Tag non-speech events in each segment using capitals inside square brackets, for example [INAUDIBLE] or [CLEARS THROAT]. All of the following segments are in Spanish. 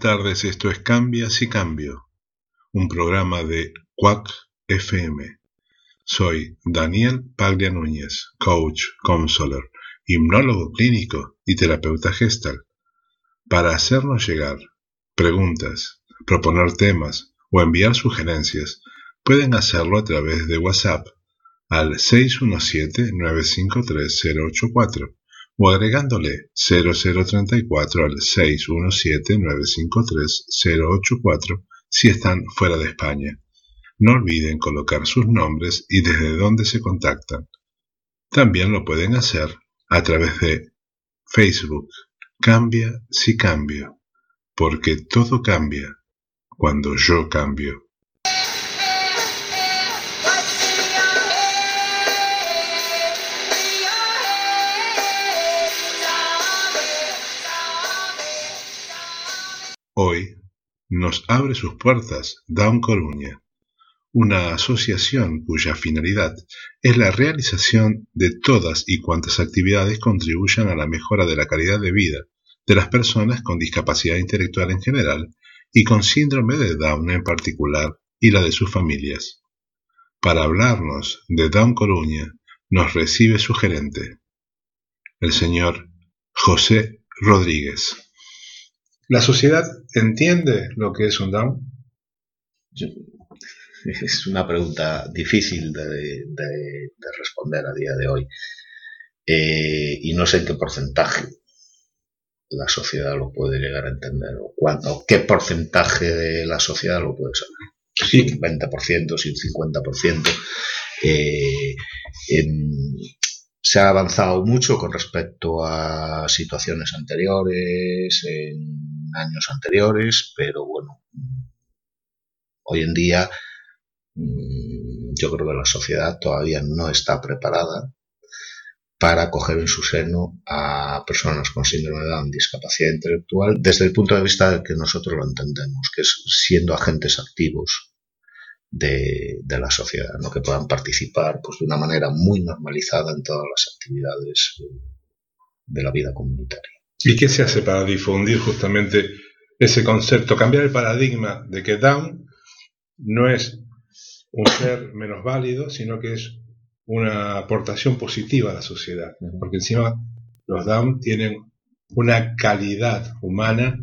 tardes, esto es Cambia si Cambio, un programa de Quack FM. Soy Daniel Paglia Núñez, coach, counselor, hipnólogo clínico y terapeuta gestal. Para hacernos llegar preguntas, proponer temas o enviar sugerencias, pueden hacerlo a través de WhatsApp al 617-953-084 o agregándole 0034 al 617-953-084 si están fuera de España. No olviden colocar sus nombres y desde dónde se contactan. También lo pueden hacer a través de Facebook. Cambia si cambio, porque todo cambia cuando yo cambio. Hoy nos abre sus puertas Down Coruña, una asociación cuya finalidad es la realización de todas y cuantas actividades contribuyan a la mejora de la calidad de vida de las personas con discapacidad intelectual en general y con síndrome de Down en particular y la de sus familias. Para hablarnos de Down Coruña nos recibe su gerente, el señor José Rodríguez. ¿La sociedad entiende lo que es un Down? Es una pregunta difícil de, responder a día de hoy. Eh, y no sé en qué porcentaje la sociedad lo puede llegar a entender o, cuánto, qué porcentaje de la sociedad lo puede saber. Si un 20%, si un 50%. Eh, se ha avanzado mucho con respecto a situaciones anteriores, en años anteriores, pero bueno, hoy en día mm, yo creo que la sociedad todavía no está preparada para acoger en su seno a personas con síndrome de Down, discapacidad intelectual, desde el punto de vista de que nosotros lo entendemos, que es siendo agentes activos de, la sociedad, ¿no? que puedan participar pues, de una manera muy normalizada en todas las actividades de la vida comunitaria. ¿Y qué se hace para difundir justamente ese concepto, cambiar el paradigma de que Down no es un ser menos válido, sino que es una aportación positiva a la sociedad? Porque encima los Down tienen una calidad humana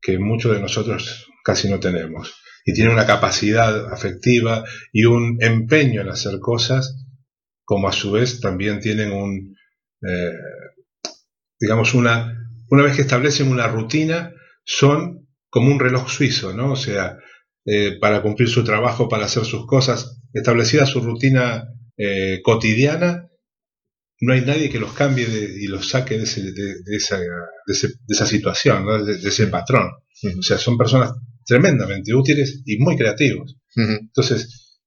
que muchos de nosotros casi no tenemos. Y tiene una capacidad afectiva y un empeño en hacer cosas, como a su vez también tienen un, eh, digamos, una, una vez que establecen una rutina, son como un reloj suizo, ¿no? O sea, eh, para cumplir su trabajo, para hacer sus cosas, establecida su rutina eh, cotidiana, no hay nadie que los cambie y los saque de, esa, esa, situación, de, ese patrón. O sea, son personas tremendamente útiles y muy creativos. Entonces,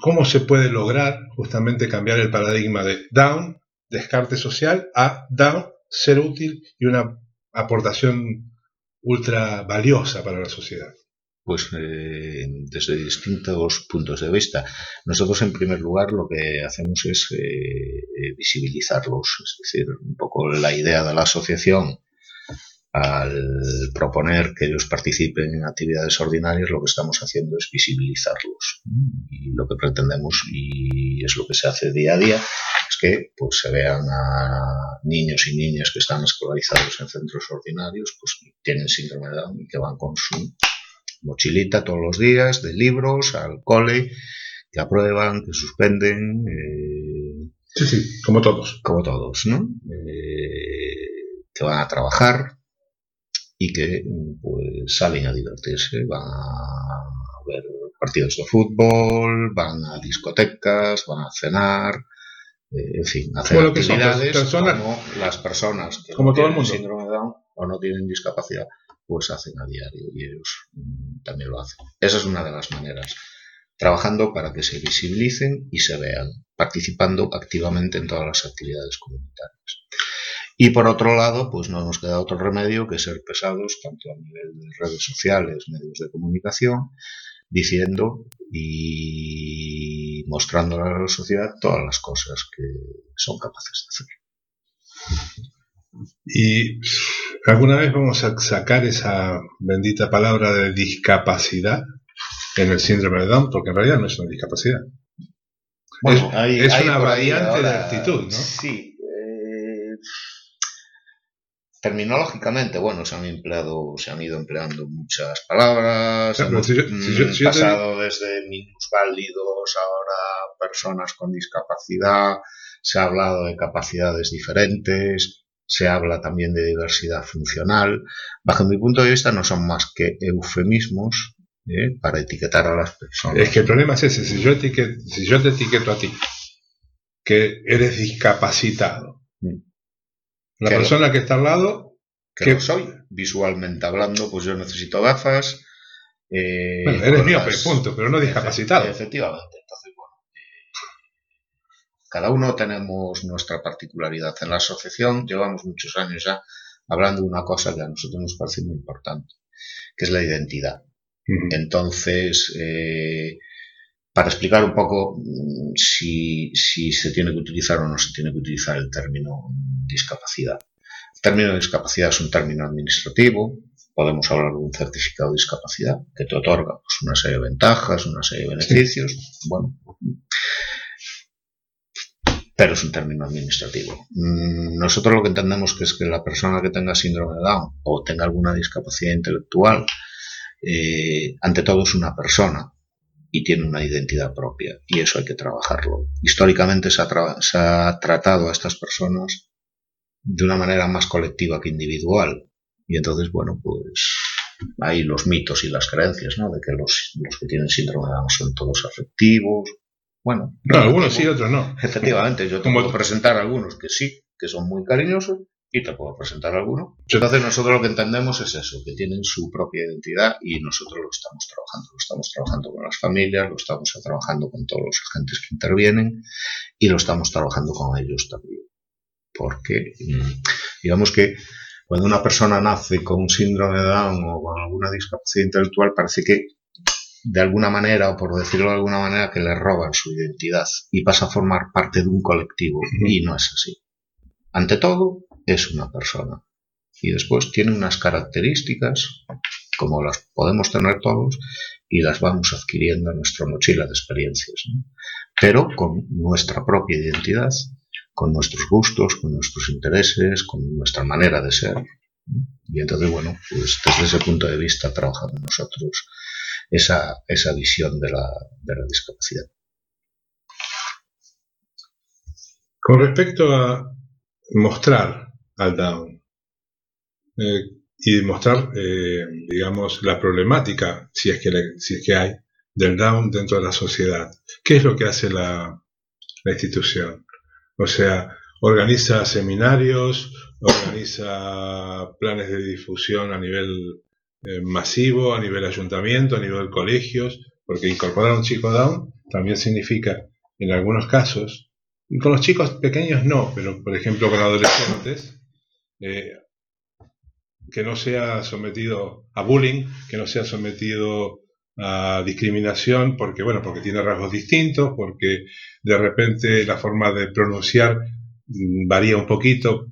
¿cómo se puede lograr justamente cambiar el paradigma de down, descarte social, a down, ser útil y una aportación ultra valiosa para la sociedad? Pues eh, desde distintos puntos de vista. Nosotros, en primer lugar, lo que hacemos es eh, eh, visibilizarlos, es decir, un poco la idea de la asociación al proponer que ellos participen en actividades ordinarias, lo que estamos haciendo es visibilizarlos. Y lo que pretendemos, y es lo que se hace día a día, es que pues, se vean a niños y niñas que están escolarizados en centros ordinarios, pues tienen síndrome de Down y que van con su mochilita todos los días de libros al cole, que aprueban, que suspenden. Eh, sí, sí, como todos. Como todos, ¿no? Eh, que van a trabajar, y que pues salen a divertirse, van a ver partidos de fútbol, van a discotecas, van a cenar, eh, en fin, hacer actividades como las personas que como todo el mundo. síndrome de Down o no tienen discapacidad, pues hacen a diario y ellos mm, también lo hacen. Esa es una de las maneras. Trabajando para que se visibilicen y se vean, participando activamente en todas las actividades comunitarias. Y por otro lado, pues no nos queda otro remedio que ser pesados, tanto a nivel de redes sociales, medios de comunicación, diciendo y mostrando a la sociedad todas las cosas que son capaces de hacer. Y ¿Alguna vez vamos a sacar esa bendita palabra de discapacidad en el síndrome de Down? Porque en realidad no es una discapacidad. es, una variante de actitud, ¿no? Sí. Terminológicamente, bueno, se han empleado, se han ido empleando muchas palabras. Mm, pasado desde minusválidos, ahora personas con discapacidad. Se ha hablado de capacidades diferentes se habla también de diversidad funcional. Bajo mi punto de vista no son más que eufemismos ¿eh? para etiquetar a las personas. Es que el problema es ese, si yo, si yo te etiqueto a ti, que eres discapacitado, la persona que está al lado... Que soy, visualmente hablando, pues yo necesito gafas. Eh, bueno, eres miope, punto, pero no discapacitado. Efectivamente. Entonces, cada uno tenemos nuestra particularidad. En la asociación llevamos muchos años ya hablando de una cosa que a nosotros nos parece muy importante, que es la identidad. Entonces, eh, para explicar un poco mm, si, se tiene que utilizar o no se tiene que utilizar el término discapacidad. El término discapacidad es un término administrativo, podemos hablar de un certificado de discapacidad que te otorga pues, una serie de ventajas, una serie de beneficios. Bueno, pero es un término administrativo. Mm, nosotros lo que entendemos que es que la persona que tenga síndrome de Down o tenga alguna discapacidad intelectual, eh, ante todo es una persona y tiene una identidad propia y eso hay que trabajarlo. Históricamente se ha, tratado a estas personas de una manera más colectiva que individual y entonces, bueno, pues hay los mitos y las creencias, ¿no? De que los, los que tienen síndrome de Down son todos afectivos, bueno. No, algunos sí, otros no. [LAUGHS] Efectivamente, yo te puedo presentar algunos que sí, que son muy cariñosos, y te puedo presentar algunos. Entonces nosotros lo que entendemos es eso, que tienen su propia identidad y nosotros lo estamos trabajando. Lo estamos trabajando con las familias, lo estamos trabajando con todos los agentes que intervienen y lo estamos trabajando con ellos también. Porque mm, digamos que cuando una persona nace con un síndrome de Down o con alguna discapacidad intelectual parece que de alguna manera, o por decirlo de alguna manera, que le roban su identidad y pasa a formar parte de un colectivo. Y no es así. Ante todo, es una persona. Y después tiene unas características, como las podemos tener todos, y las vamos adquiriendo en nuestra mochila de experiencias. Pero con nuestra propia identidad, con nuestros gustos, con nuestros intereses, con nuestra manera de ser. Y entonces, bueno, pues desde ese punto de vista trabajamos nosotros esa, esa visión de la, de la discapacidad. Con respecto a mostrar al Down eh, y mostrar, eh, digamos, la problemática, si es, que si es que hay, del Down dentro de la sociedad, ¿qué es lo que hace la, la institución? O sea, organiza seminarios, organiza planes de difusión a nivel eh, masivo a nivel ayuntamiento, a nivel colegios, porque incorporar a un chico down también significa, en algunos casos, y con los chicos pequeños no, pero por ejemplo con adolescentes, eh, que no sea sometido a bullying, que no sea sometido a discriminación, porque bueno, porque tiene rasgos distintos, porque de repente la forma de pronunciar mm, varía un poquito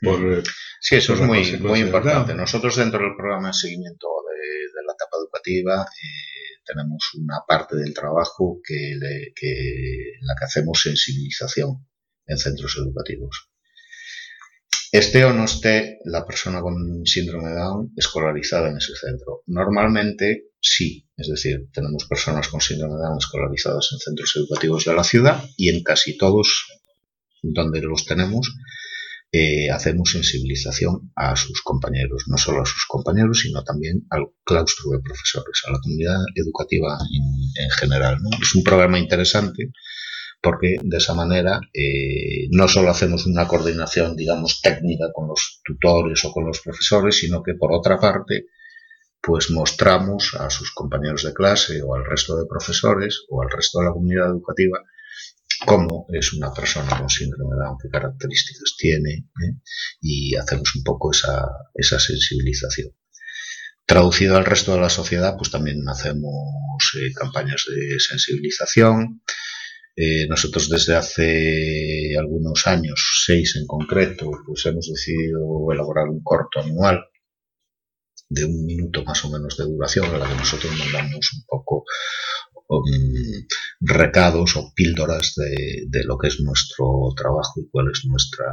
por, Sí, eso es muy, muy importante. Nosotros dentro del programa de seguimiento de, la etapa educativa eh, tenemos una parte del trabajo que, la que hacemos sensibilización en centros educativos. Esté o no esté la persona con síndrome de Down escolarizada en ese centro. Normalmente sí, es decir, tenemos personas con síndrome de Down escolarizadas en centros educativos de la ciudad y en casi todos donde los tenemos eh, hacemos sensibilización a sus compañeros, no solo a sus compañeros, sino también al claustro de profesores, a la comunidad educativa en, general. Es un programa interesante porque de esa manera eh, no solo hacemos una coordinación, digamos, técnica con los tutores o con los profesores, sino que por otra parte, pues mostramos a sus compañeros de clase o al resto de profesores o al resto de la comunidad educativa cómo es una persona con síndrome de Down, qué características tiene, ¿eh? y hacemos un poco esa, esa, sensibilización. Traducido al resto de la sociedad, pues también hacemos eh, campañas de sensibilización. Eh, nosotros desde hace algunos años, seis en concreto, pues hemos decidido elaborar un corto anual de un minuto más o menos de duración, a la que nosotros mandamos un poco um, recados o píldoras de, lo que es nuestro trabajo y cuál es nuestra,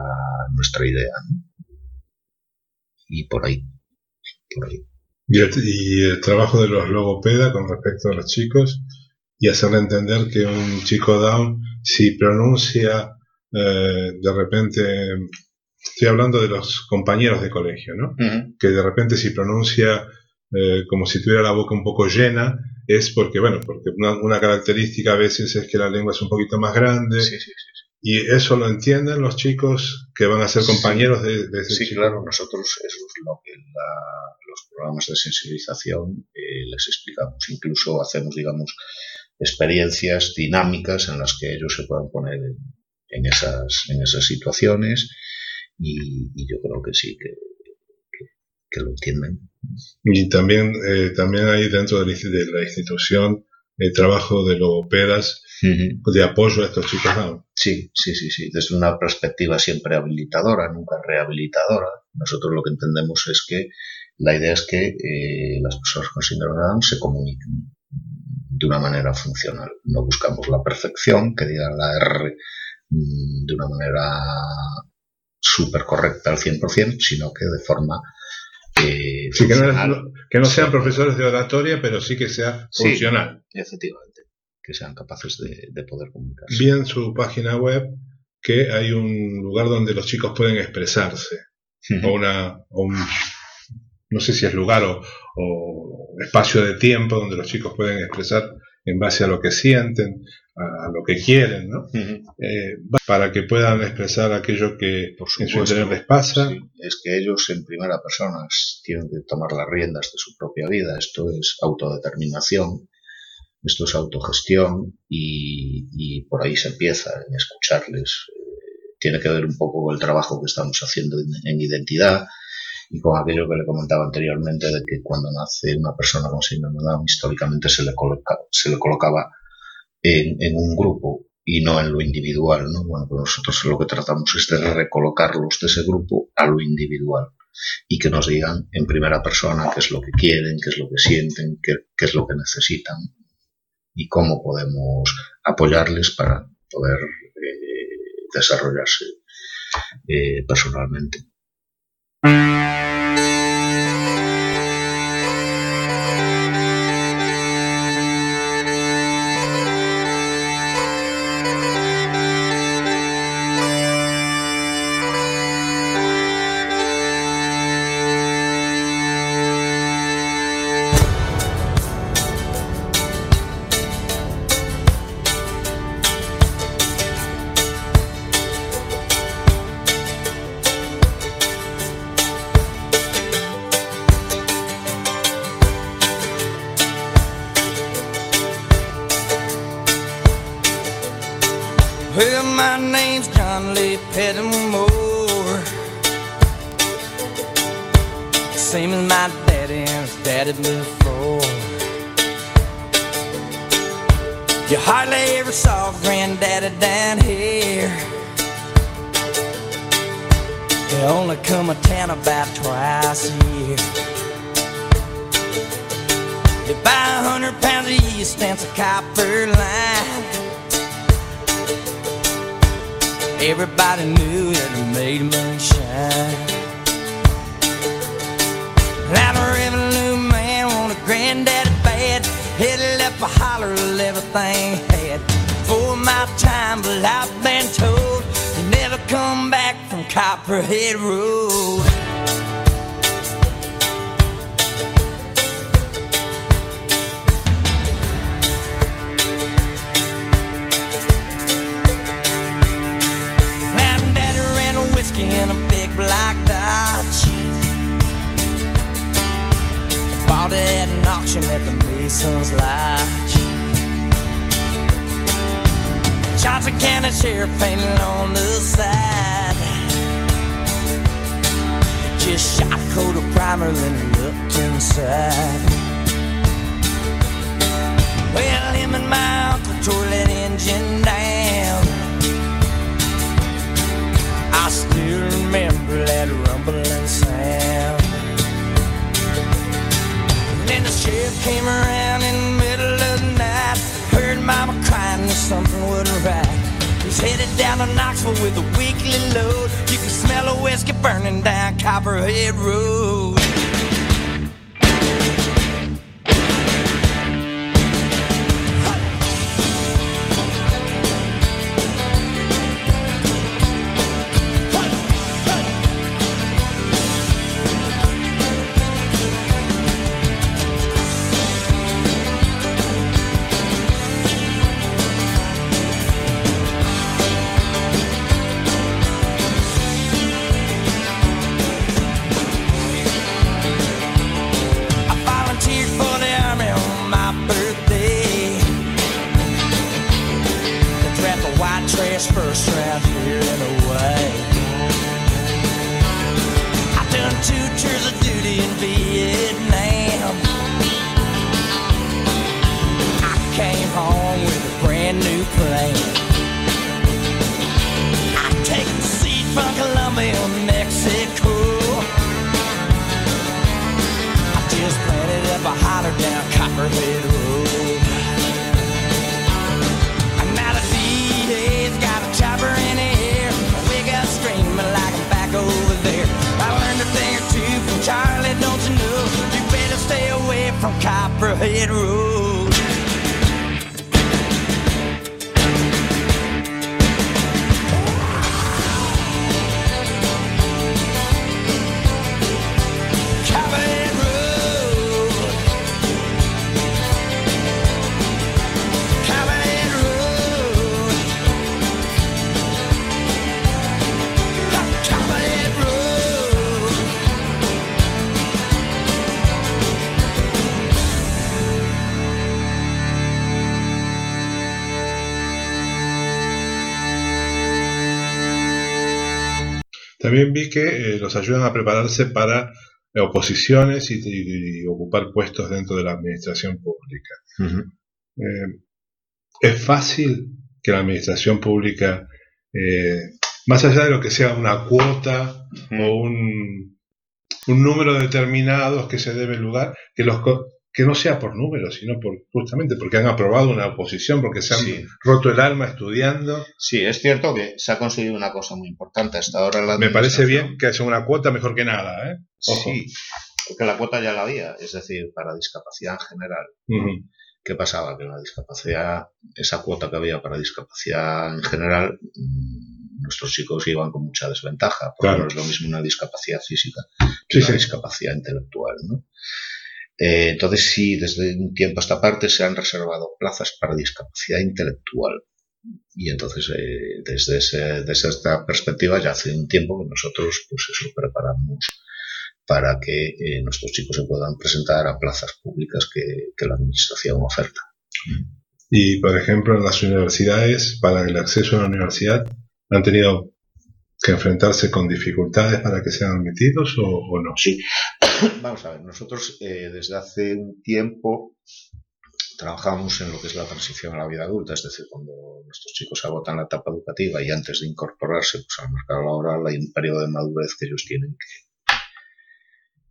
nuestra idea. Y por ahí, por ahí. Y el, trabajo de los logopedas con respecto a los chicos y hacerle entender que un chico down, si pronuncia eh, de repente, estoy hablando de los compañeros de colegio, ¿no? Que de repente si pronuncia eh, como si tuviera la boca un poco llena, es porque, bueno, porque una, característica a veces es que la lengua es un poquito más grande. Sí, sí, sí. Y eso lo entienden los chicos que van a ser compañeros de, de, ese Sí, claro, nosotros eso es lo que los programas de sensibilización eh, les explicamos. Incluso hacemos, digamos, experiencias dinámicas en las que ellos se puedan poner en, esas, en esas situaciones y, yo creo que sí, que, que, lo entienden. Y también, eh, también hay dentro de la institución el trabajo de logopedas de apoyo a estos chicos Sí, sí, sí, sí. Desde una perspectiva siempre habilitadora, nunca rehabilitadora. Nosotros lo que entendemos es que la idea es que eh, las personas con síndrome de Down se comuniquen de una manera funcional. No buscamos la perfección, que diga la R mm, de una manera súper correcta al 100%, sino que de forma eh, que, no, sean profesores de oratoria, pero sí que sea funcional. efectivamente, que sean capaces de, poder comunicarse. Vi en su página web que hay un lugar donde los chicos pueden expresarse, o una, un, no sé si es lugar o, espacio de tiempo donde los chicos pueden expresar en base a lo que sienten, a, lo que quieren, ¿no? Eh, para que puedan expresar aquello que Por en su interior les pasa. Es que ellos en primera persona tienen que tomar las riendas de su propia vida. Esto es autodeterminación, esto es autogestión y, por ahí se empieza en escucharles. Eh, tiene que ver un poco con el trabajo que estamos haciendo en identidad y con aquello que le comentaba anteriormente de que cuando nace una persona con síndrome de Down históricamente se le, coloca, se le colocaba en, un grupo y no en lo individual, ¿no? Bueno, pues nosotros lo que tratamos es de recolocarlos de ese grupo a lo individual y que nos digan en primera persona qué es lo que quieren, qué es lo que sienten, qué, qué es lo que necesitan y cómo podemos apoyarles para poder eh, desarrollarse eh, personalmente. third line. Everybody knew that it made money shine. Now a revenue man a granddaddy bad. Headed up a holler of everything had. For my time, but I've been told you never come back from Copperhead Road. skin, a big black dot Bought it at an auction at the Mason's Lodge. Shots of cannon, sheriff painted on the side. Just shot a coat of primer, then looked inside. Well, him and my uncle tore that engine down. I still remember that rumbling sound. And then the sheriff came around in the middle of the night. Heard mama crying that something wasn't right. He's headed down to Knoxville with a weekly load. You can smell a whiskey burning down Copperhead Road. Los ayudan a prepararse para eh, oposiciones y, ocupar puestos dentro de la administración pública. Eh, es fácil que la administración pública, más allá de lo que sea una cuota o un, un número determinado que se debe lugar, que los, que no sea por números, sino por justamente porque han aprobado una oposición, porque se han roto el alma estudiando. Sí, es cierto que se ha conseguido una cosa muy importante hasta ahora. La Me parece bien que sea una cuota mejor que nada. ¿eh? Sí, porque la cuota ya la había, es decir, para discapacidad en general. ¿Qué pasaba? Que la discapacidad, esa cuota que había para discapacidad en general, mm, nuestros chicos iban con mucha desventaja, porque no es lo mismo una discapacidad física que una discapacidad intelectual. ¿no? Eh, entonces sí, desde un tiempo a esta parte se han reservado plazas para discapacidad intelectual. Y entonces, eh, desde, desde esta perspectiva, ya hace un tiempo que nosotros pues eso, preparamos para que eh, nuestros chicos se puedan presentar a plazas públicas que, que la Administración oferta. Y, por ejemplo, en las universidades, para el acceso a la universidad, han tenido que enfrentarse con dificultades para que sean admitidos o, no? Sí, [COUGHS] vamos a ver, nosotros eh, desde hace un tiempo trabajamos en lo que es la transición a la vida adulta, es decir, cuando nuestros chicos agotan la etapa educativa y antes de incorporarse pues, al mercado laboral hay un periodo de madurez que ellos tienen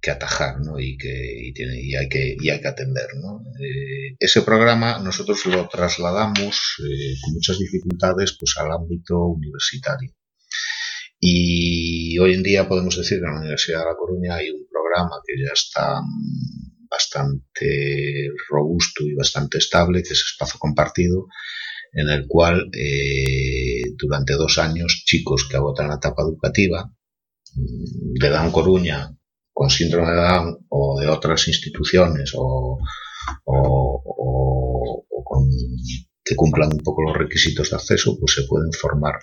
que, atajar ¿no? y, que, y, tiene, y, hay que, y hay que atender. ¿no? Eh, ese programa nosotros lo trasladamos eh, con muchas dificultades pues, al ámbito universitario. Y hoy en día podemos decir que en la Universidad de La Coruña hay un programa que ya está bastante robusto y bastante estable, que es Espacio Compartido, en el cual eh, durante dos años chicos que agotan la etapa educativa mm, de Down Coruña con síndrome de Down o de otras instituciones o, con, que cumplan un poco los requisitos de acceso, pues se pueden formar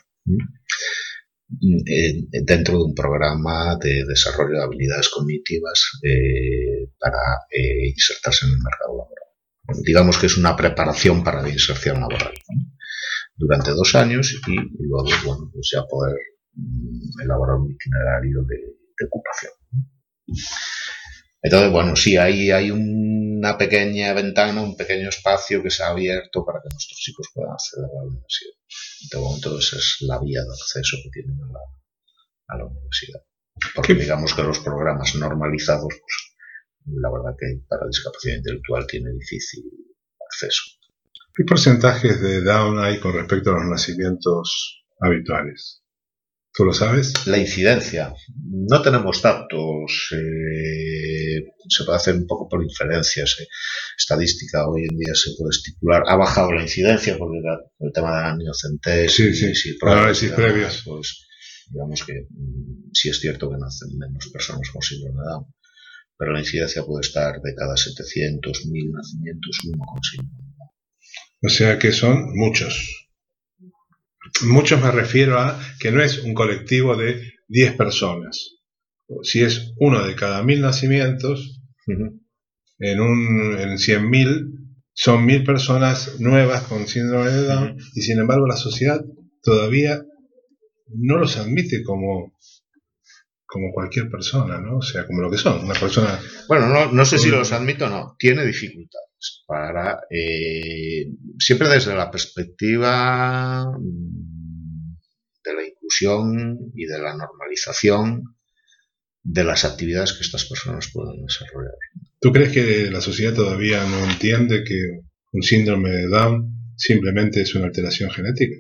dentro de un programa de desarrollo de habilidades cognitivas eh, para eh, insertarse en el mercado laboral. Digamos que es una preparación para la inserción laboral durante dos años y, luego bueno, pues ya poder mm, elaborar un itinerario de, ocupación. Entonces, bueno, sí, ahí hay una pequeña ventana, un pequeño espacio que se ha abierto para que nuestros chicos puedan acceder a la universidad. De momento esa es la vía de acceso que tienen a la, universidad. Porque digamos que los programas normalizados, pues, la verdad que para discapacidad intelectual tiene difícil acceso. ¿Qué porcentajes de Down hay con respecto a los nacimientos habituales? ¿Tú lo sabes? La incidencia. No tenemos datos. eh, se puede hacer un poco por inferencias. eh. Estadística hoy en día se puede estipular. Ha bajado la incidencia porque con el tema de la amniocentesis Sí, sí. y pruebas Análisis demás, previos. Pues digamos que mm, sí es cierto que nacen menos personas con síndrome de Down. Pero la incidencia puede estar de cada 700, 1000 nacimientos, uno con síndrome. O sea que son muchos. Muchos me refiero a que no es un colectivo de 10 personas. Si es uno de cada mil nacimientos, en, un, en 100.000 son mil personas nuevas con síndrome de Down y sin embargo la sociedad todavía no los admite como, como cualquier persona, ¿no? O sea, como lo que son, una persona... Bueno, no, no sé si los admito o no. Tiene dificultades para. eh, siempre desde la perspectiva mm, de la inclusión y de la normalización de las actividades que estas personas pueden desarrollar. ¿Tú crees que la sociedad todavía no entiende que un síndrome de Down simplemente es una alteración genética?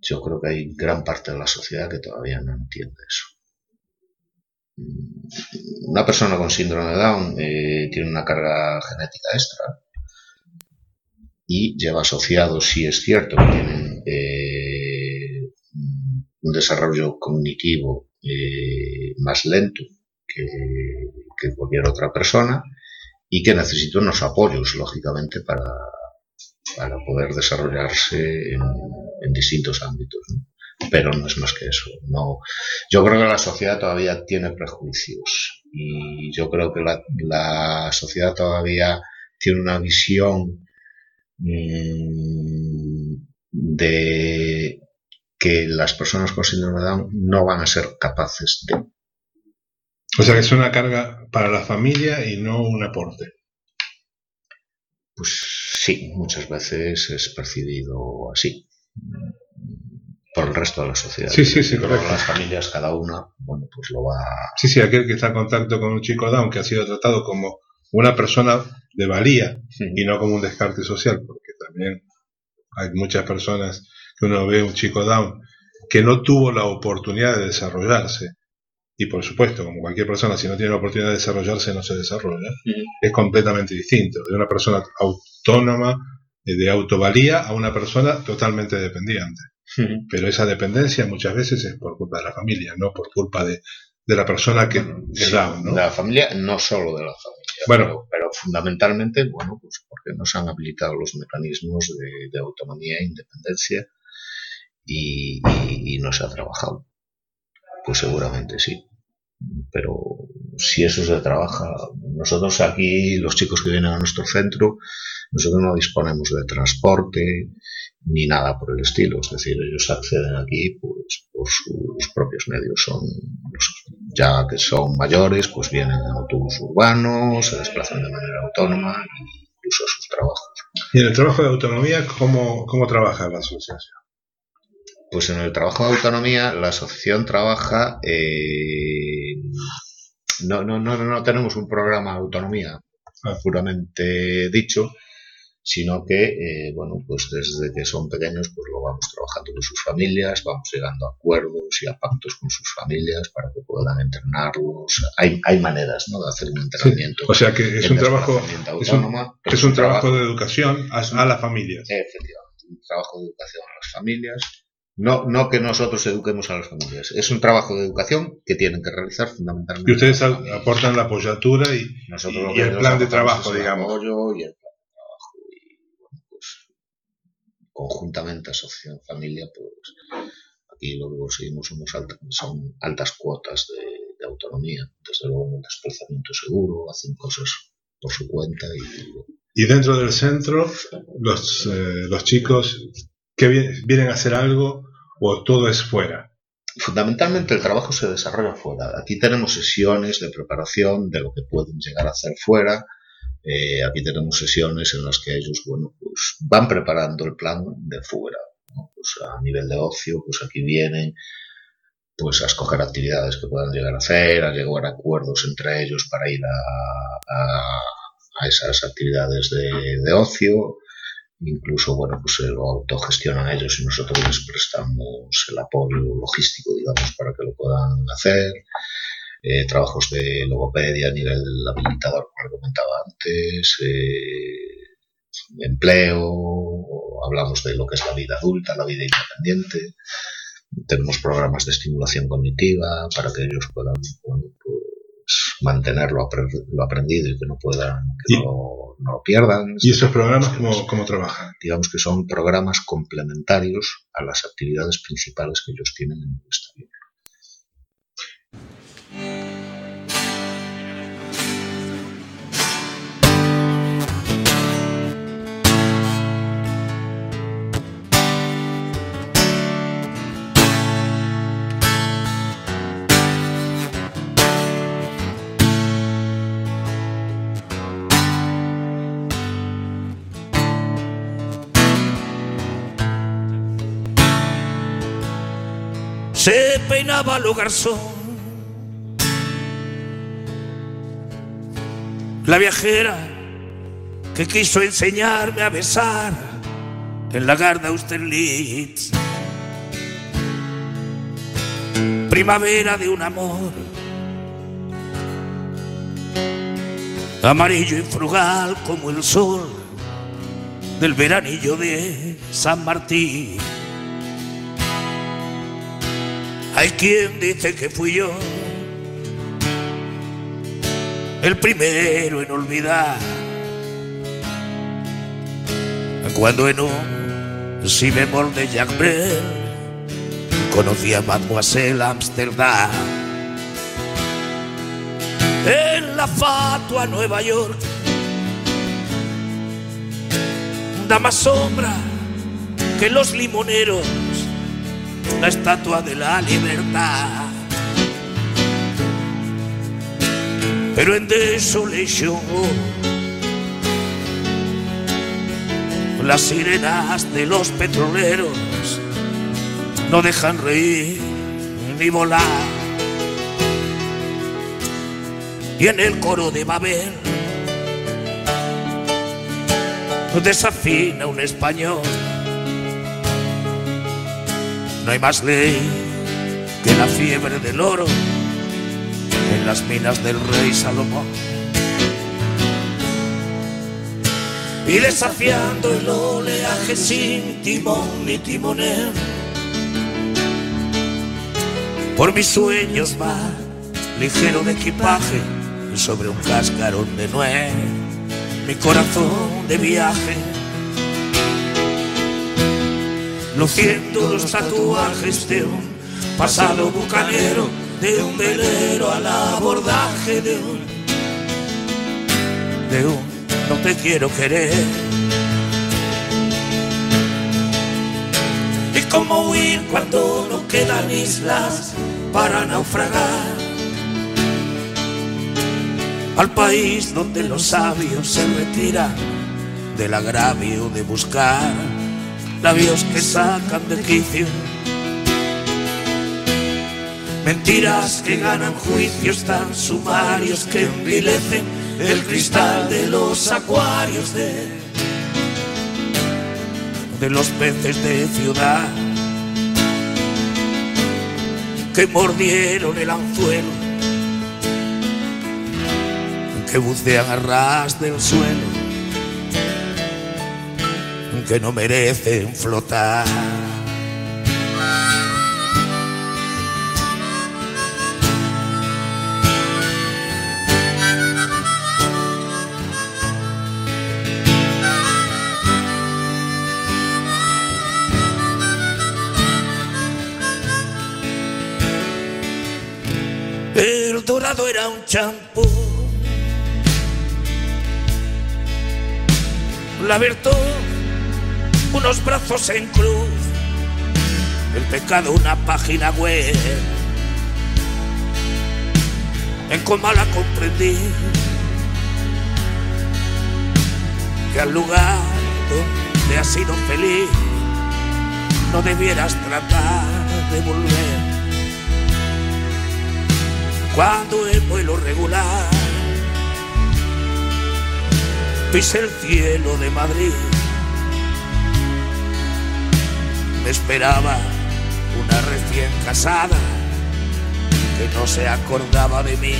Yo creo que hay gran parte de la sociedad que todavía no entiende eso. Una persona con síndrome de Down eh, tiene una carga genética extra y lleva asociado, si es cierto, que tienen eh, un desarrollo cognitivo eh, más lento que, cualquier otra persona y que necesita unos apoyos, lógicamente, para, poder desarrollarse en, distintos ámbitos. Pero no es más que eso. No, yo creo que la sociedad todavía tiene prejuicios y yo creo que la, la sociedad todavía tiene una visión mm, de que las personas con síndrome de Down no van a ser capaces de. O sea que es una carga para la familia y no un aporte. Pues sí, muchas veces es percibido así por el resto de la sociedad. Sí, sí, sí, correcto. Las familias, cada una, bueno, pues lo va. Sí, sí, aquel que está en contacto con un chico Down que ha sido tratado como una persona de valía y no como un descarte social, porque también hay muchas personas que uno ve un chico Down que no tuvo la oportunidad de desarrollarse. Y por supuesto, como cualquier persona, si no tiene la oportunidad de desarrollarse, no se desarrolla. Es completamente distinto. De una persona autónoma, eh, de autovalía, a una persona totalmente dependiente. [LAUGHS] Pero esa dependencia muchas veces es por culpa de la familia, no por culpa de, de la persona que Bueno, es sí, Down, ¿no? de la familia, no solo de la familia. Bueno. pero, pero fundamentalmente, bueno, pues porque no se han habilitado los mecanismos de, de autonomía e independencia y, y- y no se ha trabajado. Pues seguramente sí. Pero si eso se trabaja, nosotros aquí, los chicos que vienen a nuestro centro, nosotros no disponemos de transporte ni nada por el estilo. Es decir, ellos acceden aquí pues, por sus propios medios. Son los- ya que son mayores, pues vienen en autobús urbano, se desplazan de manera autónoma e incluso a sus trabajos. Y en el trabajo de autonomía, ¿cómo, cómo trabaja la asociación? Pues en el trabajo de autonomía, la asociación trabaja. eh, no, no, no, no tenemos un programa de autonomía Ah. puramente dicho, sino que, eh, bueno, pues desde que son pequeños, pues lo vamos trabajando con sus familias, vamos llegando a acuerdos y a pactos con sus familias para que puedan entrenarlos. Hay, hay maneras, ¿no?, de hacer un entrenamiento. O sea que es un trabajo, es un, es trabajo de educación a, a las familias. Efectivamente, un trabajo de educación a las familias. No, no que nosotros eduquemos a las familias, es un trabajo de educación que tienen que realizar fundamentalmente. Y ustedes aportan la apoyatura y, Nosotros y- el plan de trabajo, digamos. apoyo y el plan de trabajo. Y bueno, pues conjuntamente Asociación Familia, pues aquí lo que conseguimos somos son altas cuotas de, de autonomía. Desde luego, el desplazamiento seguro, hacen cosas por su cuenta y y dentro del centro los, eh, los chicos que vi- vienen a hacer algo o todo es fuera. Fundamentalmente el trabajo se desarrolla fuera. Aquí tenemos sesiones de preparación de lo que pueden llegar a hacer fuera. Eh, aquí tenemos sesiones en las que ellos, bueno, pues van preparando el plan de fuera. ¿no? Pues a nivel de ocio, pues aquí vienen pues a escoger actividades que puedan llegar a hacer, a llegar a acuerdos entre ellos para ir a, a- a esas actividades de, de ocio. incluso, bueno, pues se lo autogestionan ellos y nosotros les prestamos el apoyo logístico, digamos, para que lo puedan hacer. Eh, trabajos de logopedia a nivel habilitador, como comentaba antes, eh, empleo, hablamos de lo que es la vida adulta, la vida independiente, tenemos programas de estimulación cognitiva para que ellos puedan pues, mantener lo, aprendido y que no puedan, que no, lo pierdan. ¿Y esos programas cómo, cómo trabajan? Digamos que son programas complementarios a las actividades principales que ellos tienen en nuestra vida. Se peinaba lo garzón. La viajera que quiso enseñarme a besar en la Garda Austerlitz. Primavera de un amor amarillo y frugal como el sol del veranillo de San Martín. Hay quien dice que fui yo el primero en olvidar. Cuando en un si bemol de Jacques Brel conocí a Mademoiselle Amsterdam. En la fatua Nueva York da más sombra que los limoneros la estatua de la libertad. Pero en Desolation, las sirenas de los petroleros no dejan reír ni volar. Y en el coro de Babel desafina un español no hay más ley que la fiebre del oro en las minas del rey Salomón. Y desafiando el oleaje sin timón ni timonel. Por mis sueños va ligero de equipaje sobre un cascarón de nuez mi corazón de viaje luciendo los tatuajes de un pasado bucanero, de un velero al abordaje de un, de un no te quiero querer. Y cómo huir cuando no quedan islas para naufragar. Al país donde los sabios se retiran del agravio de buscar labios que sacan de quicio. Mentiras que ganan juicios tan sumarios que envilecen el cristal de los acuarios de, de los peces de ciudad que mordieron el anzuelo, que bucean a ras del suelo que no merecen flotar. El dorado era un champú. La verdad unos brazos en cruz, el pecado una página web. En coma la comprendí, que al lugar donde has sido feliz no debieras tratar de volver. Cuando el vuelo regular pise el cielo de Madrid esperaba una recién casada que no se acordaba de mí.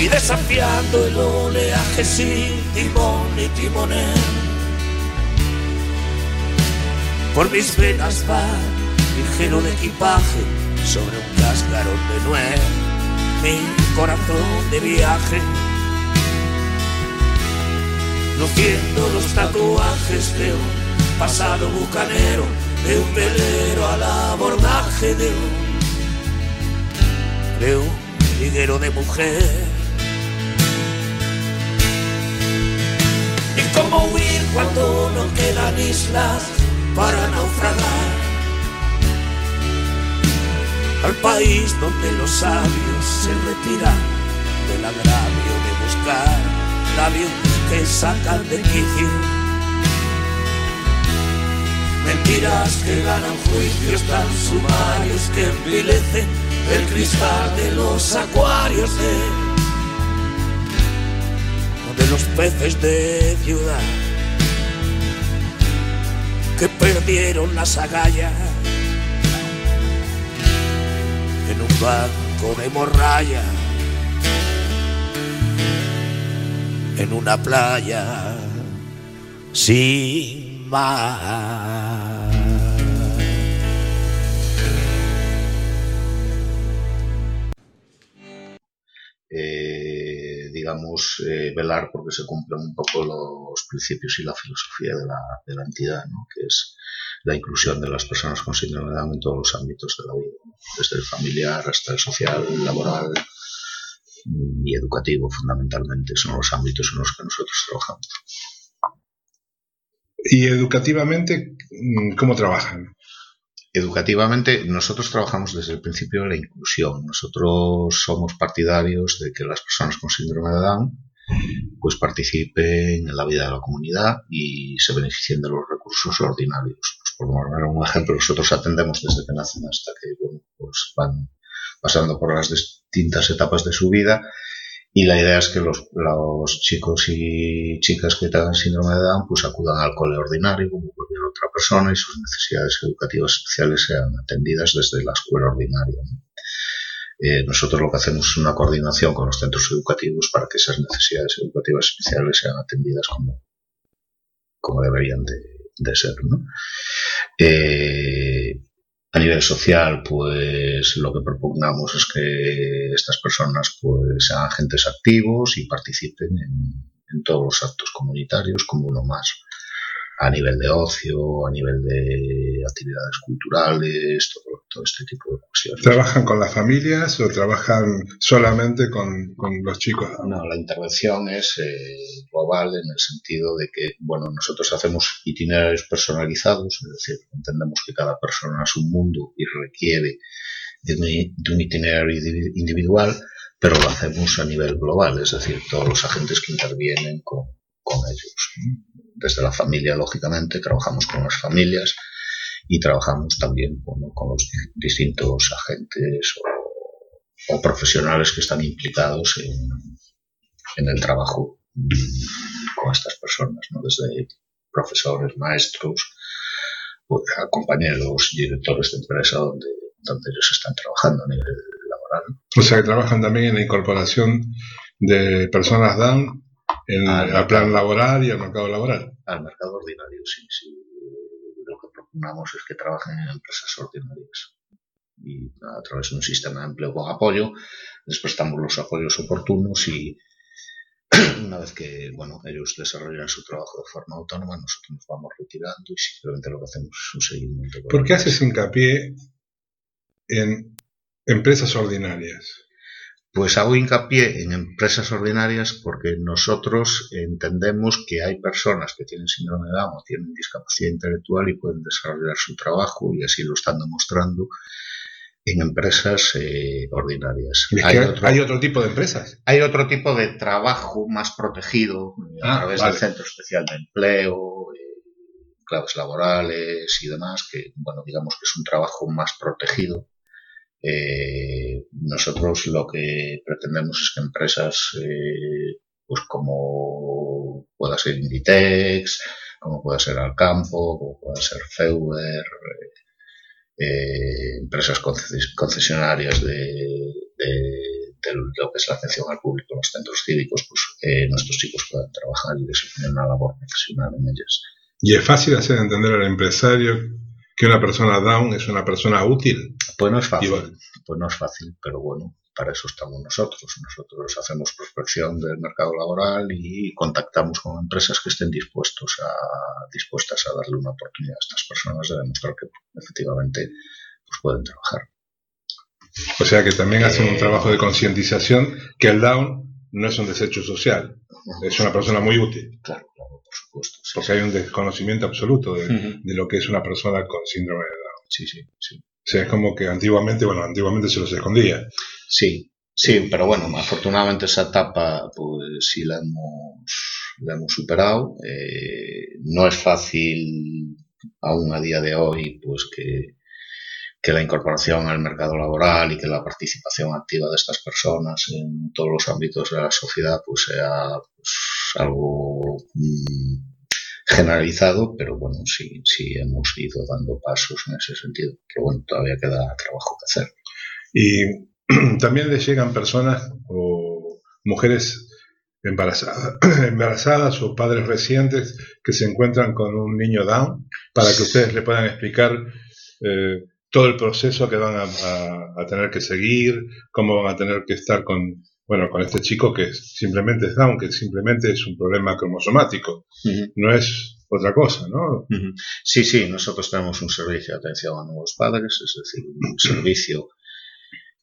Y desafiando el oleaje sin timón ni timonel, por mis venas va ligero de equipaje sobre un cascarón de nuez, mi corazón de viaje luciendo los tatuajes de un pasado bucanero, de un velero al abordaje de un, de un liguero de mujer. Y cómo huir cuando no quedan islas para naufragar. Al país donde los sabios se retiran del agravio de buscar labios que sacan de quicio. Mentiras que ganan juicios tan sumarios que envilecen el cristal de los acuarios de, de los peces de ciudad que perdieron las agallas en un banco de morralla. En una playa sin mar. Eh, digamos, eh, velar porque se cumplan un poco los principios y la filosofía de la, de la entidad, ¿no? que es la inclusión de las personas con síndrome de Down en todos los ámbitos de la vida, desde el familiar hasta el social, el laboral, y educativo fundamentalmente. Son los ámbitos en los que nosotros trabajamos. ¿Y educativamente cómo trabajan? Educativamente nosotros trabajamos desde el principio de la inclusión. Nosotros somos partidarios de que las personas con síndrome de Down pues participen en la vida de la comunidad y se beneficien de los recursos ordinarios. Pues por poner un ejemplo, nosotros atendemos desde que nacen hasta que pues van pasando por las distintas etapas de su vida y la idea es que los, los chicos y chicas que tengan síndrome de Down pues acudan al cole ordinario como cualquier otra persona y sus necesidades educativas especiales sean atendidas desde la escuela ordinaria. Eh, nosotros lo que hacemos es una coordinación con los centros educativos para que esas necesidades educativas especiales sean atendidas como, como deberían de, de ser. ¿no? Eh, a nivel social, pues lo que propugnamos es que estas personas pues sean agentes activos y participen en, todos los actos comunitarios como uno más a nivel de ocio, a nivel de actividades culturales, todo, este tipo de cuestiones. ¿Trabajan con las familias o trabajan solamente con, los chicos? No, la intervención es eh, global en el sentido de que, bueno, nosotros hacemos itinerarios personalizados, es decir, entendemos que cada persona es un mundo y requiere de un, itinerario individual, pero lo hacemos a nivel global, es decir, todos los agentes que intervienen con, con ellos desde la familia, lógicamente, trabajamos con las familias y trabajamos también con los distintos agentes o, profesionales que están implicados en, el trabajo con estas personas, desde profesores, maestros, compañeros, directores de empresa donde, donde ellos están trabajando a nivel laboral. O sea, que trabajan también en la incorporación de personas down en, al plan laboral y al mercado laboral. Al mercado ordinario, sí, sí. Lo que proponemos es que trabajen en empresas ordinarias y a través de un sistema de empleo con apoyo les prestamos los apoyos oportunos y [CLEARS THROAT] una vez que bueno ellos desarrollan su trabajo de forma autónoma nosotros nos vamos retirando y simplemente lo que hacemos es un seguimiento. ¿Por qué haces hincapié en empresas ordinarias? Pues hago hincapié en empresas ordinarias porque nosotros entendemos que hay personas que tienen síndrome de Down o tienen discapacidad intelectual y pueden desarrollar su trabajo y así lo están demostrando en empresas eh, ordinarias. Hay otro, tipo de empresas? Hay otro tipo de trabajo más protegido a ah, través del Centro Especial de Empleo, eh, claves laborales y demás, que bueno, digamos que es un trabajo más protegido eh, nosotros lo que pretendemos es que empresas eh, pues como pueda ser Inditex, como puede ser Alcampo, como puede ser Feuer, eh, empresas concesionarias de, lo que es la atención al público los centros cívicos, pues eh, nuestros chicos puedan trabajar y desempeñar una labor profesional en ellas. ¿Y es fácil hacer entender al empresario que una persona down es una persona útil? Pues no es fácil, pues no es fácil, pero bueno, para eso estamos nosotros. Nosotros hacemos prospección del mercado laboral y contactamos con empresas que estén dispuestos a, dispuestas a darle una oportunidad a estas personas de demostrar que efectivamente pues, pueden trabajar. O sea que también hacen un trabajo de concientización que el down no es un desecho social, es una persona muy útil. Claro, claro, por supuesto. Porque hay un desconocimiento absoluto de, de, lo que es una persona con síndrome de Down. Sí, sí, sí. O sea, es como que antiguamente, bueno, antiguamente se los escondía. Sí, sí, pero bueno, afortunadamente esa etapa pues sí la hemos, la hemos superado. Eh, no es fácil aún a día de hoy pues que, que la incorporación al mercado laboral y que la participación activa de estas personas en todos los ámbitos de la sociedad pues sea pues, algo mm, generalizado, pero bueno, sí, sí hemos ido dando pasos en ese sentido. Pero bueno, todavía queda trabajo que hacer. Y [CLEARS THROAT] también les llegan personas o mujeres embarazadas, [CLEARS THROAT] embarazadas o padres recientes que se encuentran con un niño down para que ustedes le puedan explicar eh, todo el proceso que van a, tener que seguir, cómo van a tener que estar con, bueno, con este chico que simplemente es Down, que simplemente es un problema cromosomático, no es otra cosa, ¿no? Sí, sí, nosotros tenemos un servicio de atención a nuevos padres, es decir, un [CLEARS THROAT] servicio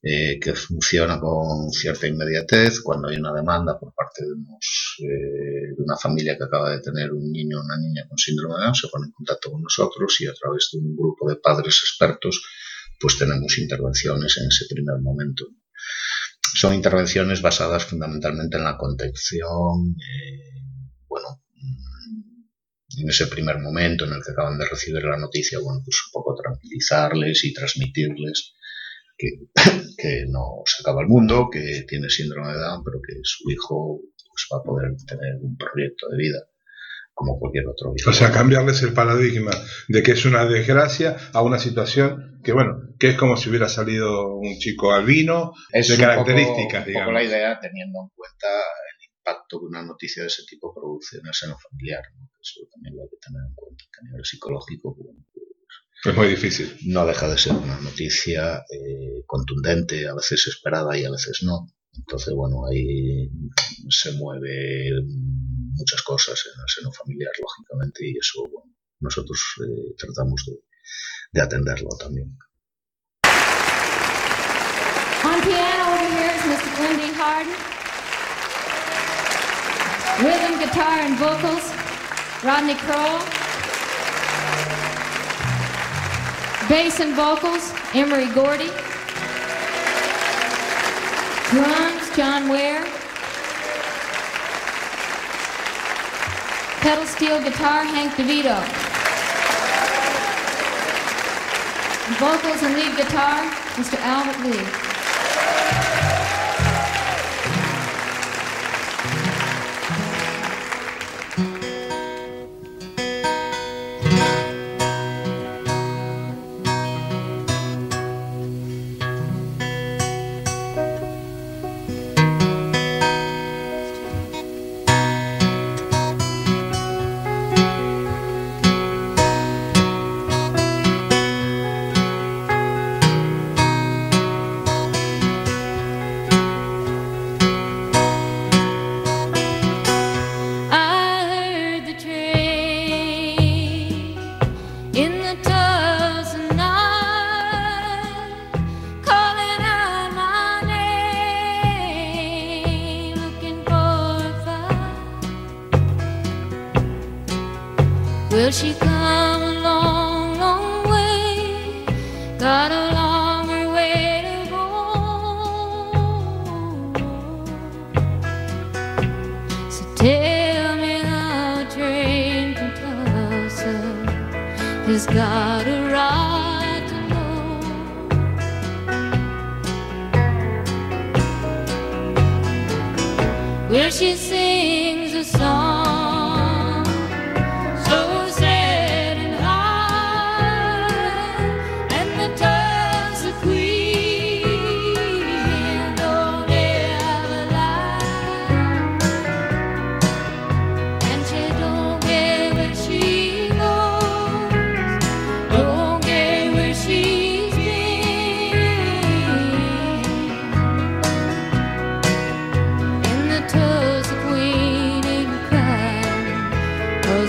eh, que funciona con cierta inmediatez. Cuando hay una demanda por parte de, eh, de, una familia que acaba de tener un niño o una niña con síndrome de Down, se pone en contacto con nosotros y a través de un grupo de padres expertos, pues tenemos intervenciones en ese primer momento. Son intervenciones basadas fundamentalmente en la contención, eh, bueno, mm, en ese primer momento en el que acaban de recibir la noticia, bueno, pues un poco tranquilizarles y transmitirles que, que no se acaba el mundo, que tiene síndrome de Down, pero que su hijo pues, va a poder tener un proyecto de vida como cualquier otro hijo. O sea, cambiarles el paradigma de que es una desgracia a una situación que, bueno, que es como si hubiera salido un chico albino, es de características, digamos. Un poco la idea teniendo en cuenta el impacto que una noticia de ese tipo produce en el seno familiar, Eso también lo hay que tener en cuenta, a nivel psicológico. Pues, es muy difícil. No deja de ser una noticia eh, contundente, a veces esperada y a veces no. Entonces, bueno, ahí se mueve muchas cosas en el seno familiar, lógicamente, y eso bueno, nosotros eh, tratamos de, de, atenderlo también. On piano over here is Mr. Wendy Harden. Rhythm, guitar, and vocals, Rodney Kroll. Bass and vocals, Emery Gordy. Drums, John Ware. Pedal steel guitar, Hank DeVito. Vocals and lead guitar, Mr. Albert Lee.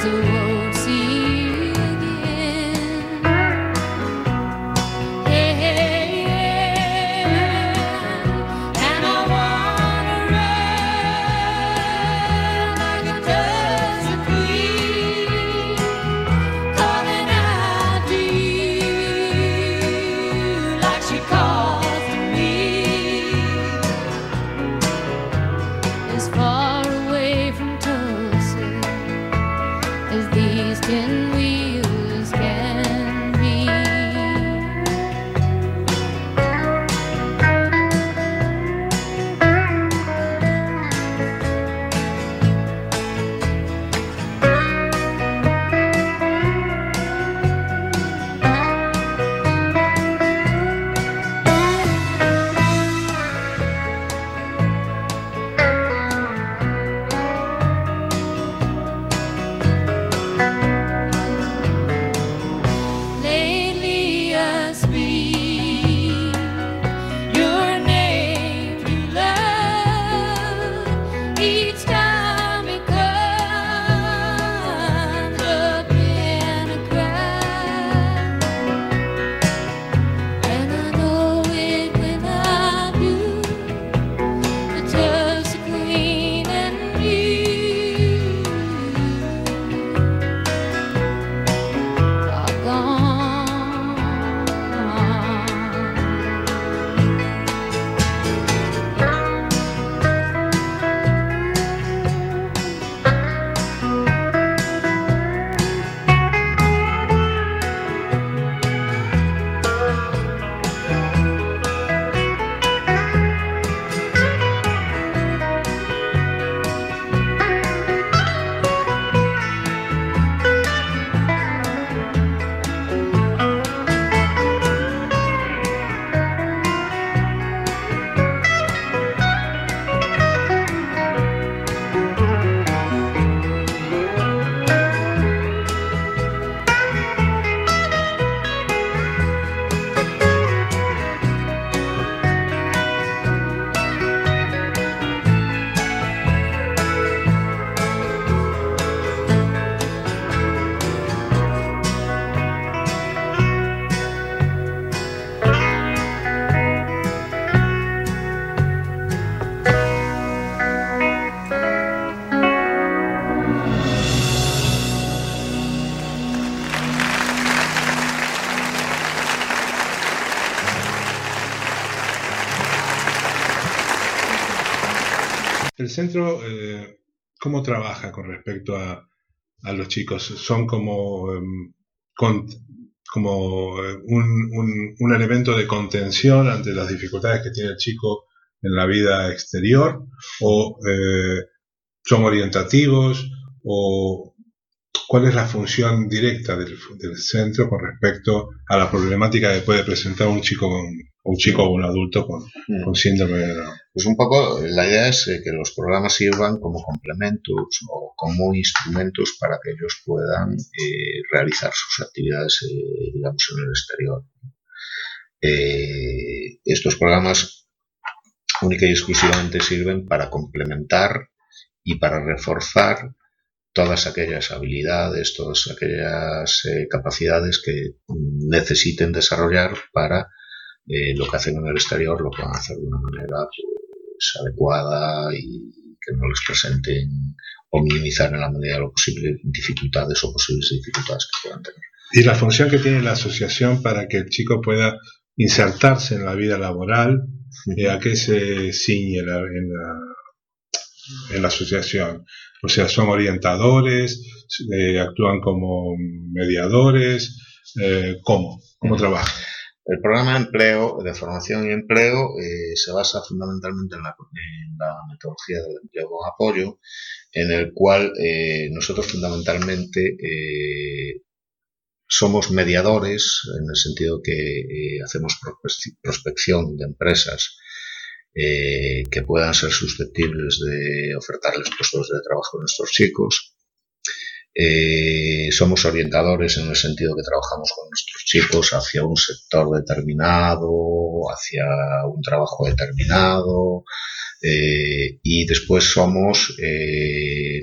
a centro, eh, ¿cómo trabaja con respecto a, los chicos? ¿Son como, em, eh, un elemento de contención ante las dificultades que tiene el chico en la vida exterior? ¿O eh, son orientativos? ¿O cuál es la función directa del, del centro con respecto a la problemática que puede presentar un chico, con, un chico o un adulto con, con síndrome de Down? Pues un poco la idea es eh, que los programas sirvan como complementos o como instrumentos para que ellos puedan eh, realizar sus actividades, eh, digamos, en el exterior. Eh, estos programas única y exclusivamente sirven para complementar y para reforzar todas aquellas habilidades, todas aquellas capacidades que mm, necesiten desarrollar para eh, lo que hacen en el exterior lo puedan hacer de una manera pues, adecuada y que no les presenten o minimizar en la medida de lo posible dificultades o posibles dificultades que puedan tener. y la función que tiene la asociación para que el chico pueda insertarse en la vida laboral, eh, a qué se ciñe la- en, la, en la asociación. O sea, son orientadores, eh, actúan como mediadores, eh, ¿cómo? ¿Cómo trabajan? El programa de empleo, de formación y empleo, eh, se basa fundamentalmente en la, metodología del empleo con apoyo, en el cual eh, nosotros fundamentalmente eh, somos mediadores, en el sentido que hacemos prospec- prospección de empresas que puedan ser susceptibles de ofertarles puestos de trabajo a nuestros chicos. Eh, somos orientadores en el sentido que trabajamos con nuestros chicos hacia un sector determinado, hacia un trabajo determinado, eh, y después somos eh,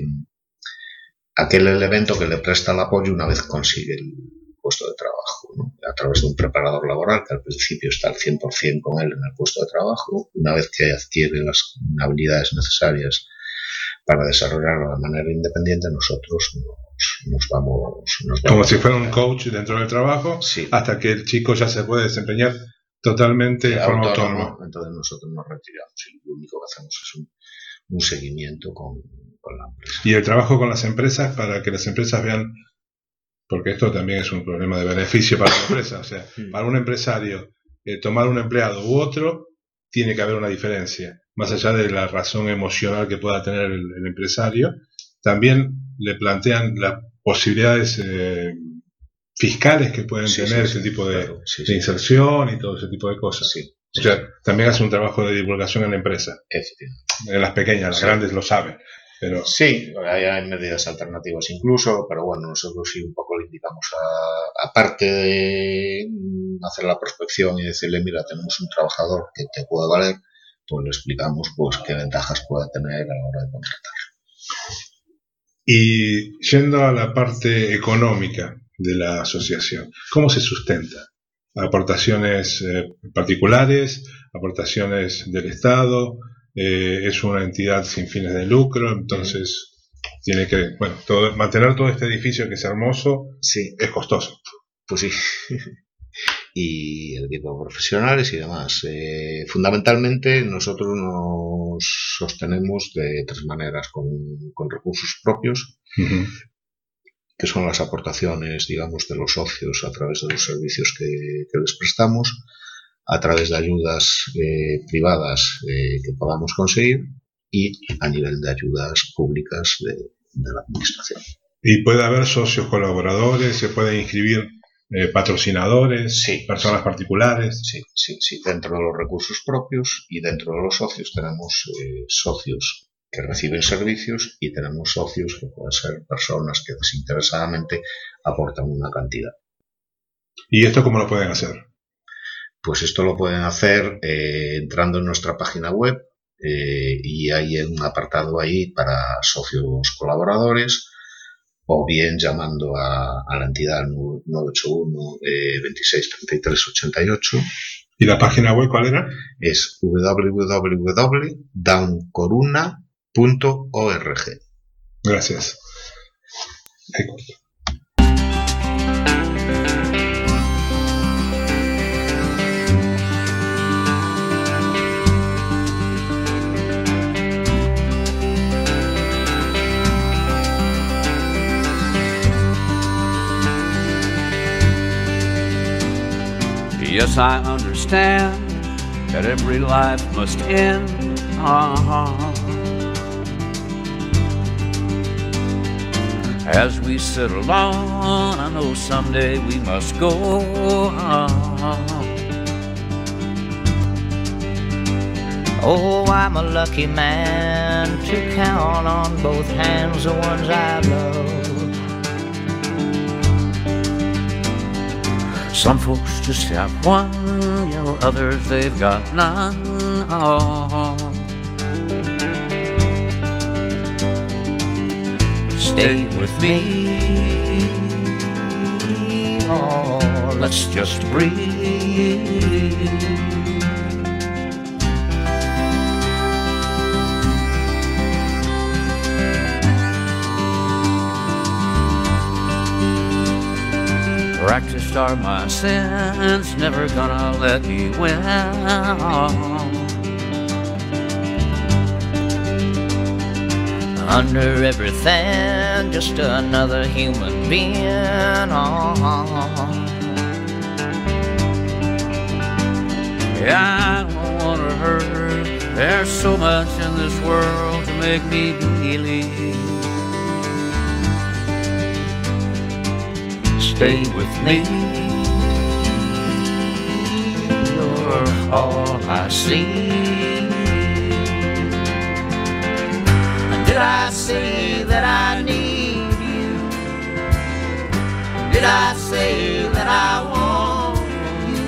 aquel elemento que le presta el apoyo una vez consigue el puesto de trabajo, a través de un preparador laboral que al principio está al 100% con él en el puesto de trabajo, una vez que adquiere las habilidades necesarias para desarrollarlo de manera independiente, nosotros nos, nos vamos... Nos Como vamos si fuera un coach dentro del trabajo, Sí. hasta que el chico ya se puede desempeñar totalmente de forma autónoma. entonces nosotros nos retiramos y lo único que hacemos es un, un seguimiento con, con la empresa. Y el trabajo con las empresas para que las empresas vean, porque esto también es un problema de beneficio para la [LAUGHS] empresa, o sea, para un empresario eh, tomar un empleado u otro, tiene que haber una diferencia. Más allá de la razón emocional que pueda tener el, el empresario, también le plantean las posibilidades eh, fiscales que pueden Sí, tener sí, ese sí, tipo de, claro, inserción y todo ese tipo de cosas. sí, O sea, también hace un trabajo de divulgación en la empresa. En las pequeñas, las grandes lo saben. Pero Sí, hay, hay medidas alternativas incluso, pero bueno, nosotros sí un poco le indicamos a, aparte de mm, hacer la prospección y decirle, mira, tenemos un trabajador que te puede valer, pues le explicamos pues qué ventajas puede tener a la hora de contratar. Y yendo a la parte económica de la asociación, ¿cómo se sustenta? ¿Aportaciones eh, particulares? ¿Aportaciones del Estado? Eh, ¿Es una entidad sin fines de lucro? Entonces, tiene que, bueno, todo, mantener todo este edificio que es hermoso Sí, es costoso. pues sí. Y el equipo de profesionales y demás. Eh, fundamentalmente nosotros nos sostenemos de tres maneras, con, con recursos propios, que son las aportaciones, digamos, de los socios a través de los servicios que, que les prestamos, a través de ayudas eh, privadas eh, que podamos conseguir y a nivel de ayudas públicas de, de la administración. Y puede haber socios colaboradores, se pueden inscribir eh, patrocinadores, Sí, personas particulares. Sí, sí, sí, dentro de los recursos propios y dentro de los socios tenemos eh, socios que reciben servicios y tenemos socios que pueden ser personas que desinteresadamente aportan una cantidad. ¿Y esto cómo lo pueden hacer? Pues esto lo pueden hacer eh, entrando en nuestra página web eh, y hay un apartado ahí para socios colaboradores o bien llamando a, a la entidad 981 eh, 26 33 88 ¿Y la página web cuál era? es www.downcoruna.org. Gracias. Yes, I understand that every life must end. Uh-huh. As we sit alone, I know someday we must go. Uh-huh. Oh, I'm a lucky man to count on both hands the ones I love. Some folks just have one, you know, others they've got none. Oh. Stay with me. Oh, let's just breathe. Are my sins, never gonna let me win. Under everything, just another human being. Yeah, I don't wanna hurt. There's so much in this world to make me believe. Stay with me. You're all I see. Did I say that I need you? Did I say that I want you?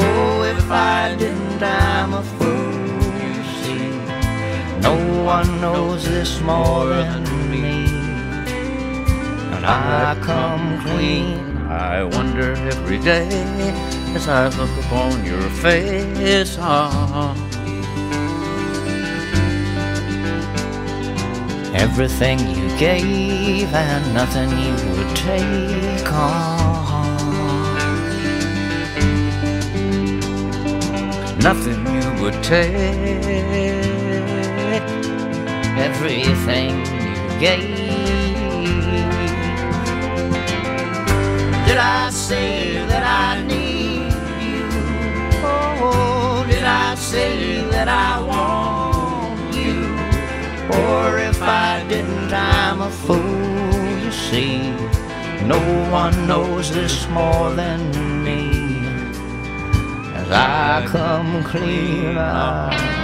Oh, if I didn't, I'm a fool. you See, no one knows this more than. I come clean. I wonder every day as I look upon your face. Everything you gave and nothing you would take on. nothing you would take. Everything you gave. Did I say that I need you? Oh, did I say that I want you? Or if I didn't, I'm a fool, you see. No one knows this more than me. As I come clean.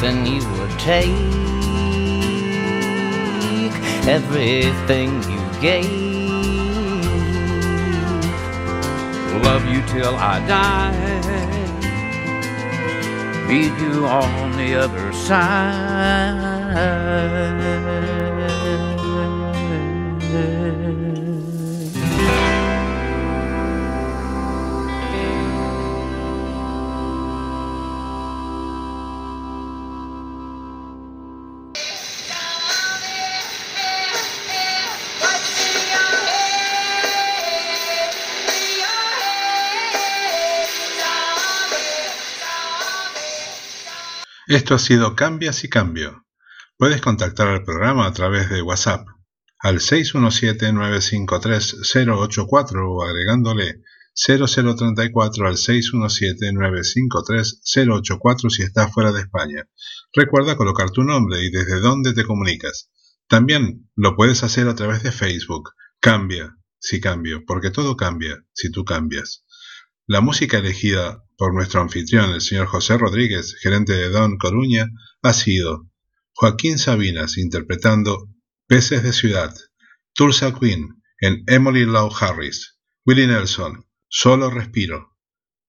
Nothing you would take, everything you gave. Love you till I die. Meet you on the other side. Esto ha sido Cambias y Cambio. Puedes contactar al programa a través de WhatsApp al 617-953-084 o agregándole 0034 al 617-953-084 si estás fuera de España. Recuerda colocar tu nombre y desde dónde te comunicas. También lo puedes hacer a través de Facebook. Cambia, si cambio, porque todo cambia si tú cambias. La música elegida por nuestro anfitrión, el señor José Rodríguez, gerente de Don Coruña, ha sido Joaquín Sabinas interpretando Peces de Ciudad, Tulsa Queen en Emily Lau Harris, Willie Nelson, Solo Respiro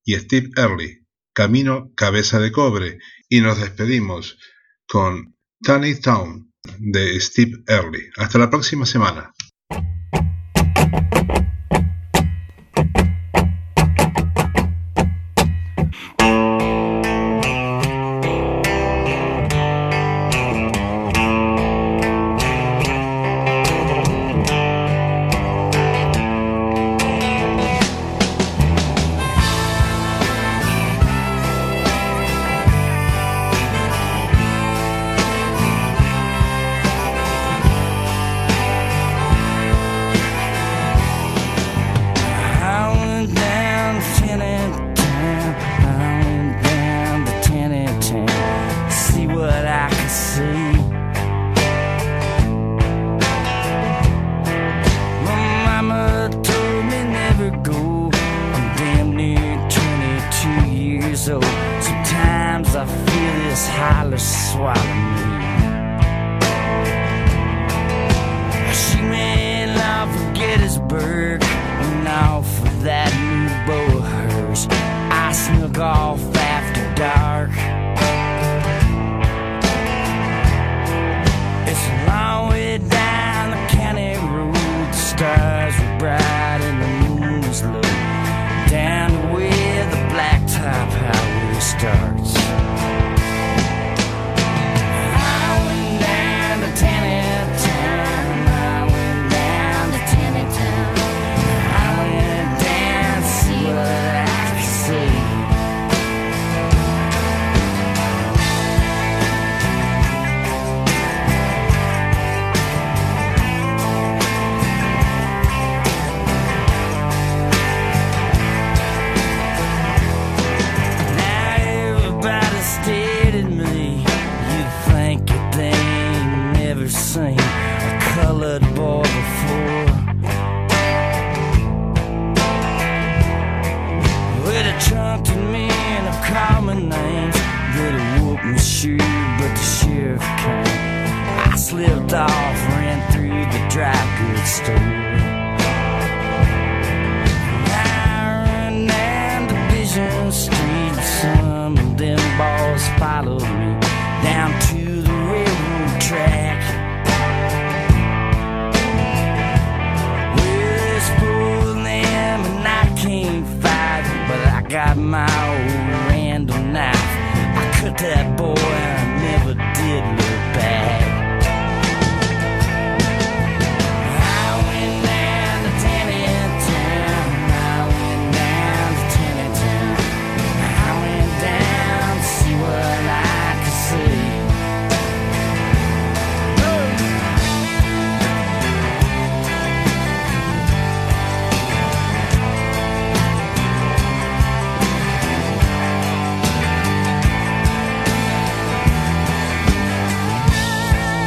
y Steve Early, Camino Cabeza de Cobre y nos despedimos con Tiny Town de Steve Early. Hasta la próxima semana.